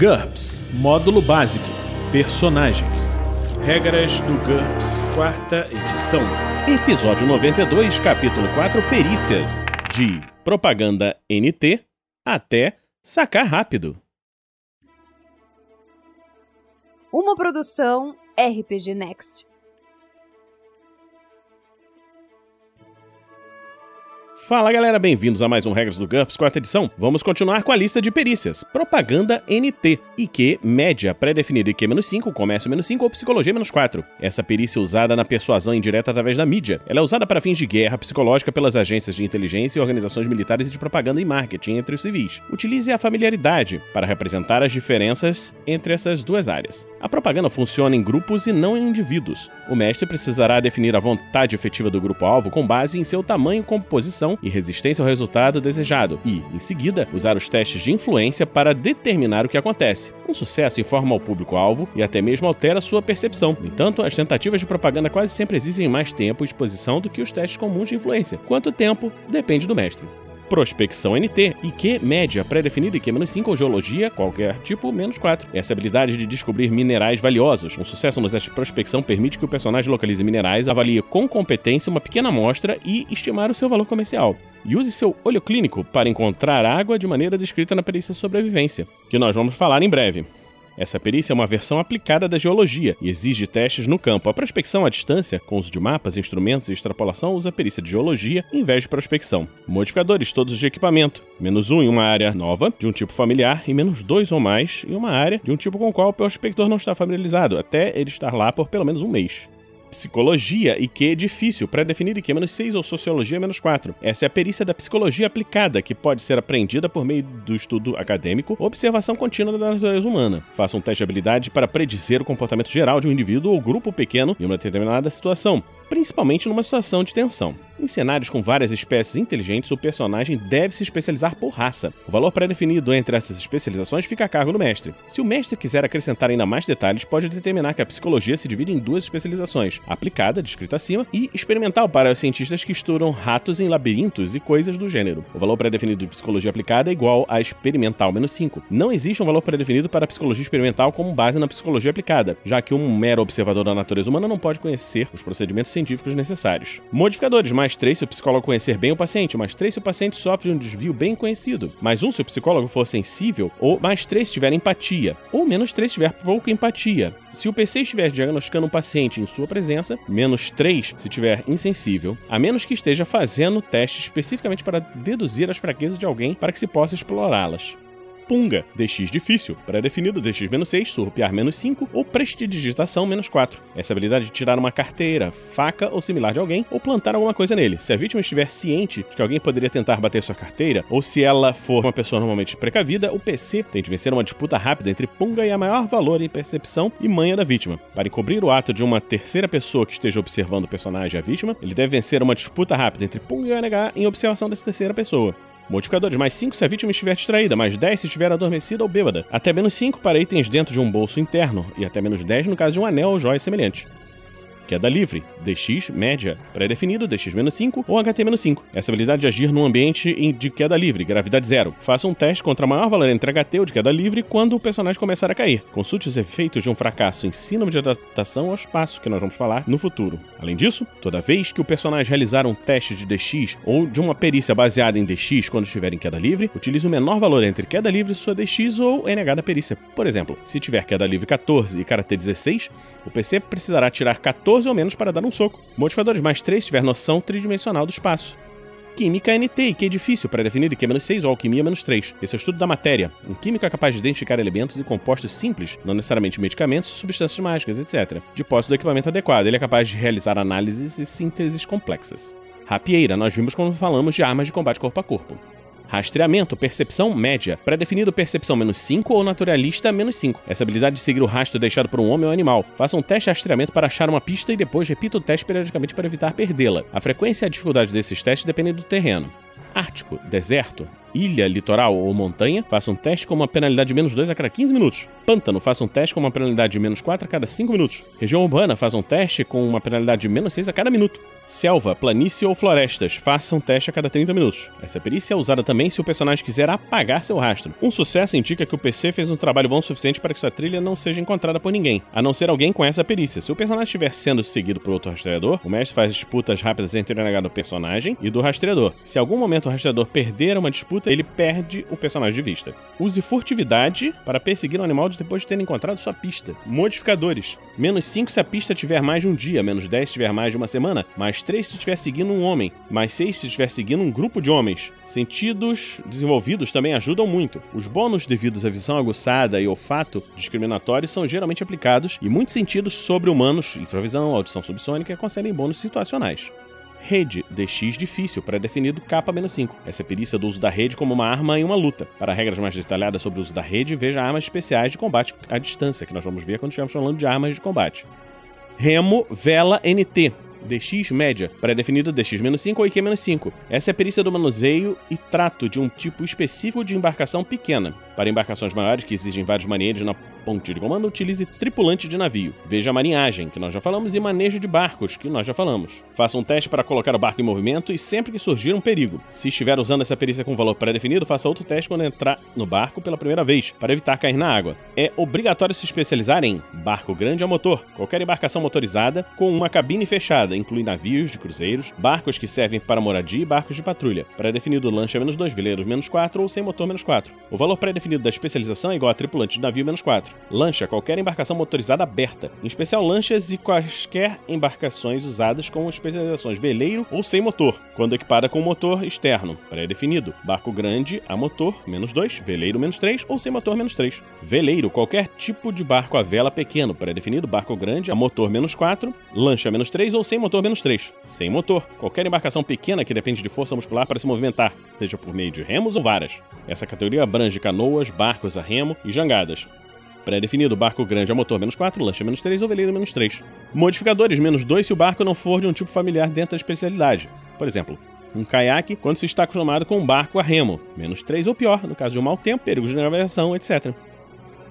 GURPS Módulo Básico Personagens Regras do GURPS, quarta edição. Episódio 92, capítulo 4 Perícias. De Propaganda NT até Sacar Rápido. Uma produção RPG Next. Fala galera, bem-vindos a mais um Regras do GURPS, quarta edição. Vamos continuar com a lista de perícias. Propaganda NT, IQ, média, pré-definida IQ-5, comércio-5 ou psicologia-4. Essa perícia é usada na persuasão indireta através da mídia. Ela é usada para fins de guerra psicológica pelas agências de inteligência e organizações militares e de propaganda e marketing entre os civis. Utilize a familiaridade para representar as diferenças entre essas duas áreas. A propaganda funciona em grupos e não em indivíduos. O mestre precisará definir a vontade efetiva do grupo-alvo com base em seu tamanho, composição e resistência ao resultado desejado, e, em seguida, usar os testes de influência para determinar o que acontece. Um sucesso informa ao público-alvo e até mesmo altera sua percepção. No entanto, as tentativas de propaganda quase sempre exigem mais tempo e exposição do que os testes comuns de influência. Quanto tempo depende do mestre prospecção NT, IQ média, pré-definida IQ-5 ou geologia, qualquer tipo, menos 4. Essa habilidade de descobrir minerais valiosos. Um sucesso no teste de prospecção permite que o personagem localize minerais, avalie com competência uma pequena amostra e estimar o seu valor comercial. E use seu olho clínico para encontrar água de maneira descrita na perícia sobrevivência, que nós vamos falar em breve. Essa perícia é uma versão aplicada da geologia e exige testes no campo. A prospecção à distância, com uso de mapas, instrumentos e extrapolação, usa a perícia de geologia em vez de prospecção. Modificadores, todos de equipamento. Menos um em uma área nova, de um tipo familiar, e menos dois ou mais em uma área de um tipo com o qual o prospector não está familiarizado, até ele estar lá por pelo menos um mês psicologia e que difícil, pré-definido e que menos 6 ou sociologia menos 4. Essa é a perícia da psicologia aplicada, que pode ser aprendida por meio do estudo acadêmico ou observação contínua da natureza humana. Faça um teste de habilidade para predizer o comportamento geral de um indivíduo ou grupo pequeno em uma determinada situação principalmente numa situação de tensão. Em cenários com várias espécies inteligentes, o personagem deve se especializar por raça. O valor pré-definido entre essas especializações fica a cargo do mestre. Se o mestre quiser acrescentar ainda mais detalhes, pode determinar que a psicologia se divide em duas especializações: aplicada, descrita acima, e experimental para os cientistas que estudam ratos em labirintos e coisas do gênero. O valor pré-definido de psicologia aplicada é igual a experimental menos 5. Não existe um valor pré-definido para a psicologia experimental como base na psicologia aplicada, já que um mero observador da natureza humana não pode conhecer os procedimentos científicos necessários. Modificadores: mais 3 se o psicólogo conhecer bem o paciente, mais 3 se o paciente sofre de um desvio bem conhecido, mais 1 se o psicólogo for sensível, ou mais 3 se tiver empatia, ou menos 3 se tiver pouca empatia. Se o PC estiver diagnosticando um paciente em sua presença, menos 3 se tiver insensível, a menos que esteja fazendo teste especificamente para deduzir as fraquezas de alguém para que se possa explorá-las. Punga, DX difícil, pré-definido DX-6, surrupiar menos 5 ou prestidigitação menos 4. Essa habilidade de tirar uma carteira, faca ou similar de alguém ou plantar alguma coisa nele. Se a vítima estiver ciente de que alguém poderia tentar bater sua carteira, ou se ela for uma pessoa normalmente precavida, o PC tem de vencer uma disputa rápida entre Punga e a maior valor em percepção e manha da vítima. Para encobrir o ato de uma terceira pessoa que esteja observando o personagem e a vítima, ele deve vencer uma disputa rápida entre Punga e ONH em observação dessa terceira pessoa. Modificadores mais 5 se a vítima estiver distraída, mais 10 se estiver adormecida ou bêbada, até menos 5 para itens dentro de um bolso interno e até menos 10 no caso de um anel ou joia semelhante. Queda livre, DX média, pré-definido, DX-5 ou HT-5. Essa habilidade de agir num ambiente de queda livre, gravidade zero. Faça um teste contra maior valor entre HT ou de queda livre quando o personagem começar a cair. Consulte os efeitos de um fracasso em síndrome de adaptação ao espaço, que nós vamos falar no futuro. Além disso, toda vez que o personagem realizar um teste de DX ou de uma perícia baseada em DX quando estiver em queda livre, utilize o menor valor entre queda livre sua DX ou NH da perícia. Por exemplo, se tiver queda livre 14 e Karate 16, o PC precisará tirar 14 12 ou menos para dar um soco. Modificadores mais 3 tiver noção tridimensional do espaço. Química NT, que é difícil para definir é menos 6 ou alquimia menos 3. Esse é o estudo da matéria. Um químico é capaz de identificar elementos e compostos simples, não necessariamente medicamentos, substâncias mágicas, etc. De posse do equipamento adequado, ele é capaz de realizar análises e sínteses complexas. Rapieira, nós vimos quando falamos de armas de combate corpo a corpo. Rastreamento, percepção média. Pré-definido percepção menos 5 ou naturalista menos 5. Essa habilidade de seguir o rastro deixado por um homem ou animal. Faça um teste de rastreamento para achar uma pista e depois repita o teste periodicamente para evitar perdê-la. A frequência e a dificuldade desses testes dependem do terreno. Ártico, deserto, Ilha, litoral ou montanha, faça um teste com uma penalidade de menos 2 a cada 15 minutos. Pântano, faça um teste com uma penalidade de menos 4 a cada 5 minutos. Região urbana, faça um teste com uma penalidade de menos 6 a cada minuto. Selva, planície ou florestas, faça um teste a cada 30 minutos. Essa perícia é usada também se o personagem quiser apagar seu rastro. Um sucesso indica que o PC fez um trabalho bom o suficiente para que sua trilha não seja encontrada por ninguém, a não ser alguém com essa perícia. Se o personagem estiver sendo seguido por outro rastreador, o mestre faz disputas rápidas entre o NH do personagem e do rastreador. Se em algum momento o rastreador perder uma disputa, ele perde o personagem de vista. Use furtividade para perseguir um animal depois de ter encontrado sua pista. Modificadores: menos 5 se a pista tiver mais de um dia, menos 10 se tiver mais de uma semana, mais 3 se estiver seguindo um homem, mais 6 se estiver seguindo um grupo de homens. Sentidos desenvolvidos também ajudam muito. Os bônus devidos à visão aguçada e olfato discriminatórios são geralmente aplicados e muitos sentidos sobre-humanos, infravisão, audição subsônica, concedem bônus situacionais. Rede, DX difícil, pré-definido capa-5. Essa é a perícia do uso da rede como uma arma em uma luta. Para regras mais detalhadas sobre o uso da rede, veja armas especiais de combate à distância, que nós vamos ver quando estivermos falando de armas de combate. Remo, vela, NT. DX média, pré-definido DX-5 ou IQ-5. Essa é a perícia do manuseio e trato de um tipo específico de embarcação pequena. Para embarcações maiores que exigem vários marinheiros na ponte de comando, utilize tripulante de navio. Veja marinhagem, que nós já falamos, e manejo de barcos, que nós já falamos. Faça um teste para colocar o barco em movimento e sempre que surgir um perigo. Se estiver usando essa perícia com valor pré-definido, faça outro teste quando entrar no barco pela primeira vez, para evitar cair na água. É obrigatório se especializar em barco grande a motor, qualquer embarcação motorizada com uma cabine fechada, inclui navios de cruzeiros, barcos que servem para moradia e barcos de patrulha. Pré-definido lancha menos 2, veleiros menos 4 ou sem motor menos 4. O valor pré-definido da especialização é igual a tripulante de navio menos 4. Lancha, qualquer embarcação motorizada aberta, em especial lanchas e quaisquer embarcações usadas com especializações veleiro ou sem motor, quando equipada com motor externo, pré-definido. Barco grande a motor, menos 2, veleiro menos 3 ou sem motor menos 3. Veleiro, qualquer tipo de barco a vela pequeno, pré-definido, barco grande a motor menos 4, lancha menos 3 ou sem motor menos 3. Sem motor, qualquer embarcação pequena que depende de força muscular para se movimentar, seja por meio de remos ou varas. Essa categoria abrange canoas, barcos a remo e jangadas. Pré-definido, barco grande a motor menos 4, lancha menos 3 ou veleiro menos 3. Modificadores, menos 2 se o barco não for de um tipo familiar dentro da especialidade. Por exemplo, um caiaque quando se está acostumado com um barco a remo, menos 3 ou pior, no caso de um mau tempo, perigos de navegação, etc.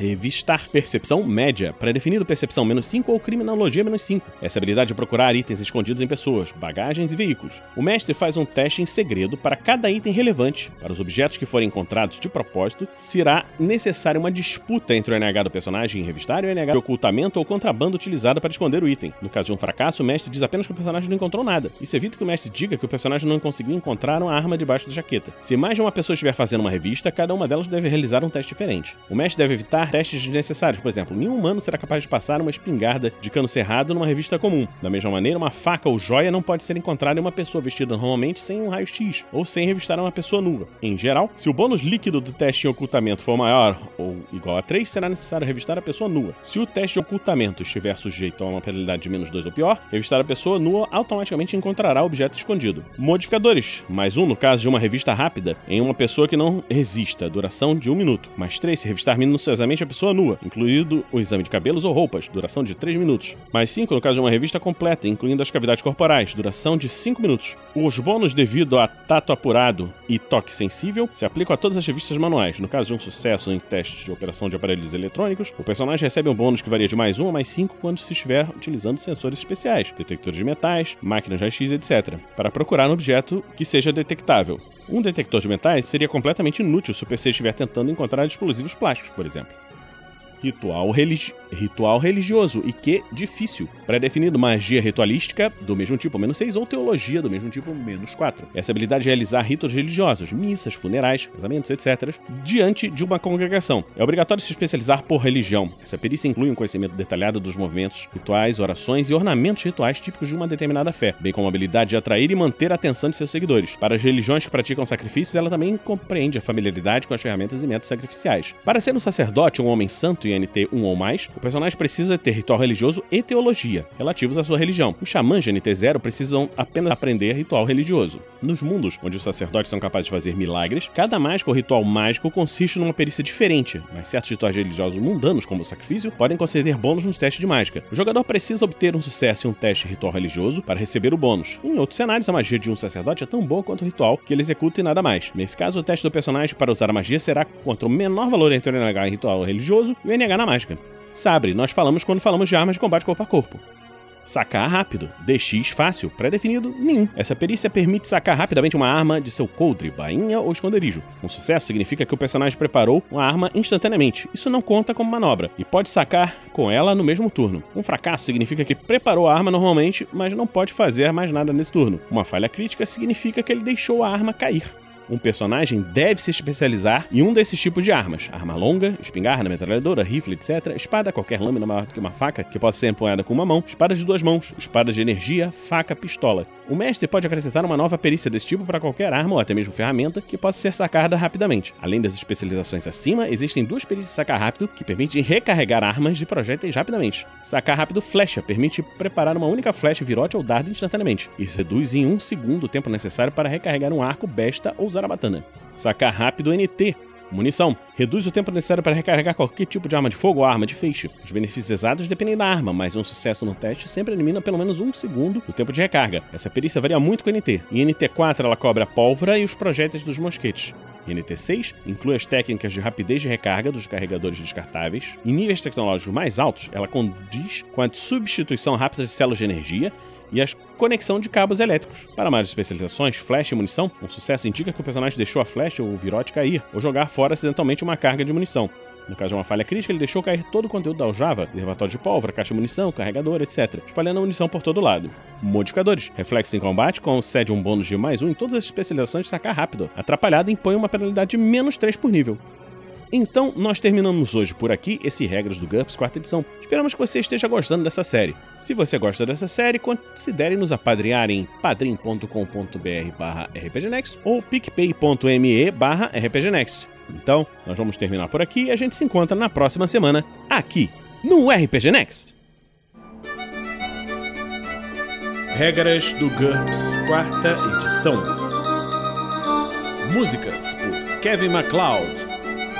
Revistar percepção média, pré-definido percepção menos 5 ou criminologia menos 5. Essa habilidade de procurar itens escondidos em pessoas, bagagens e veículos. O mestre faz um teste em segredo para cada item relevante. Para os objetos que forem encontrados de propósito, será necessária uma disputa entre o NH do personagem em revistar e o NH de ocultamento ou contrabando utilizado para esconder o item. No caso de um fracasso, o mestre diz apenas que o personagem não encontrou nada. Isso evita que o mestre diga que o personagem não conseguiu encontrar uma arma debaixo da jaqueta. Se mais de uma pessoa estiver fazendo uma revista, cada uma delas deve realizar um teste diferente. O mestre deve evitar testes desnecessários. Por exemplo, nenhum humano será capaz de passar uma espingarda de cano cerrado numa revista comum. Da mesma maneira, uma faca ou joia não pode ser encontrada em uma pessoa vestida normalmente sem um raio-x ou sem revistar uma pessoa nua. Em geral, se o bônus líquido do teste em ocultamento for maior ou igual a 3, será necessário revistar a pessoa nua. Se o teste de ocultamento estiver sujeito a uma penalidade de menos 2 ou pior, revistar a pessoa nua automaticamente encontrará o objeto escondido. Modificadores: mais um no caso de uma revista rápida em uma pessoa que não resista, duração de um minuto. Mais 3 se revistar minuciosamente a pessoa nua, incluído o exame de cabelos ou roupas, duração de 3 minutos. Mais 5 no caso de uma revista completa, incluindo as cavidades corporais, duração de 5 minutos. Os bônus devido a tato apurado e toque sensível se aplicam a todas as revistas manuais. No caso de um sucesso em testes de operação de aparelhos eletrônicos, o personagem recebe um bônus que varia de mais 1 a mais 5 quando se estiver utilizando sensores especiais, detectores de metais, máquinas raio-x, etc., para procurar um objeto que seja detectável. Um detector de metais seria completamente inútil se o PC estiver tentando encontrar explosivos plásticos, por exemplo. Ritual, religi ritual religioso e que difícil. Pré-definido magia ritualística do mesmo tipo menos 6 ou teologia do mesmo tipo menos 4. Essa habilidade de realizar ritos religiosos, missas, funerais, casamentos, etc., diante de uma congregação. É obrigatório se especializar por religião. Essa perícia inclui um conhecimento detalhado dos movimentos rituais, orações e ornamentos rituais típicos de uma determinada fé, bem como a habilidade de atrair e manter a atenção de seus seguidores. Para as religiões que praticam sacrifícios, ela também compreende a familiaridade com as ferramentas e métodos sacrificiais. Para ser um sacerdote, um homem santo possui NT 1 ou mais, o personagem precisa ter ritual religioso e teologia, relativos à sua religião. Os xamãs de NT 0 precisam apenas aprender ritual religioso. Nos mundos onde os sacerdotes são capazes de fazer milagres, cada mágica ou ritual mágico consiste numa perícia diferente, mas certos rituais religiosos mundanos, como o sacrifício, podem conceder bônus nos testes de mágica. O jogador precisa obter um sucesso em um teste ritual religioso para receber o bônus. Em outros cenários, a magia de um sacerdote é tão boa quanto o ritual que ele executa e nada mais. Nesse caso, o teste do personagem para usar a magia será contra o menor valor entre o NH ritual religioso e o NH na mágica. Sabre, nós falamos quando falamos de armas de combate corpo a corpo. Sacar rápido. DX fácil. Pré-definido, nenhum. Essa perícia permite sacar rapidamente uma arma de seu coldre, bainha ou esconderijo. Um sucesso significa que o personagem preparou uma arma instantaneamente. Isso não conta como manobra e pode sacar com ela no mesmo turno. Um fracasso significa que preparou a arma normalmente, mas não pode fazer mais nada nesse turno. Uma falha crítica significa que ele deixou a arma cair um personagem deve se especializar em um desses tipos de armas: arma longa, espingarda, metralhadora, rifle, etc., espada, qualquer lâmina maior do que uma faca, que possa ser empunhada com uma mão, espada de duas mãos, espada de energia, faca, pistola. O mestre pode acrescentar uma nova perícia desse tipo para qualquer arma ou até mesmo ferramenta que possa ser sacada rapidamente. Além das especializações acima, existem duas perícias sacar rápido que permitem recarregar armas de projéteis rapidamente. Sacar rápido flecha permite preparar uma única flecha, virote ou dardo instantaneamente. Isso reduz em um segundo o tempo necessário para recarregar um arco, besta ou zarabatana. Sacar rápido NT Munição. Reduz o tempo necessário para recarregar qualquer tipo de arma de fogo ou arma de feixe. Os benefícios exatos dependem da arma, mas um sucesso no teste sempre elimina pelo menos um segundo do tempo de recarga. Essa perícia varia muito com NT. Em NT4 ela cobre a pólvora e os projéteis dos mosquetes. Em NT6 inclui as técnicas de rapidez de recarga dos carregadores descartáveis. Em níveis tecnológicos mais altos, ela condiz com a substituição rápida de células de energia e a conexão de cabos elétricos. Para mais especializações, flash e munição, um sucesso indica que o personagem deixou a flecha ou o virote cair, ou jogar fora acidentalmente uma carga de munição. No caso de uma falha crítica, ele deixou cair todo o conteúdo da aljava, reservatório de pólvora, caixa de munição, carregador, etc., espalhando a munição por todo lado. Modificadores. Reflexo em combate concede um bônus de mais um em todas as especializações de sacar rápido. Atrapalhado impõe uma penalidade de menos 3 por nível. Então, nós terminamos hoje por aqui esse Regras do GURPS quarta edição. Esperamos que você esteja gostando dessa série. Se você gosta dessa série, considere nos apadrear em padrim.com.br barra rpgnext ou picpay.me barra rpgnext. Então, nós vamos terminar por aqui e a gente se encontra na próxima semana, aqui, no RPG Next. Regras do GURPS quarta edição. Músicas por Kevin MacLeod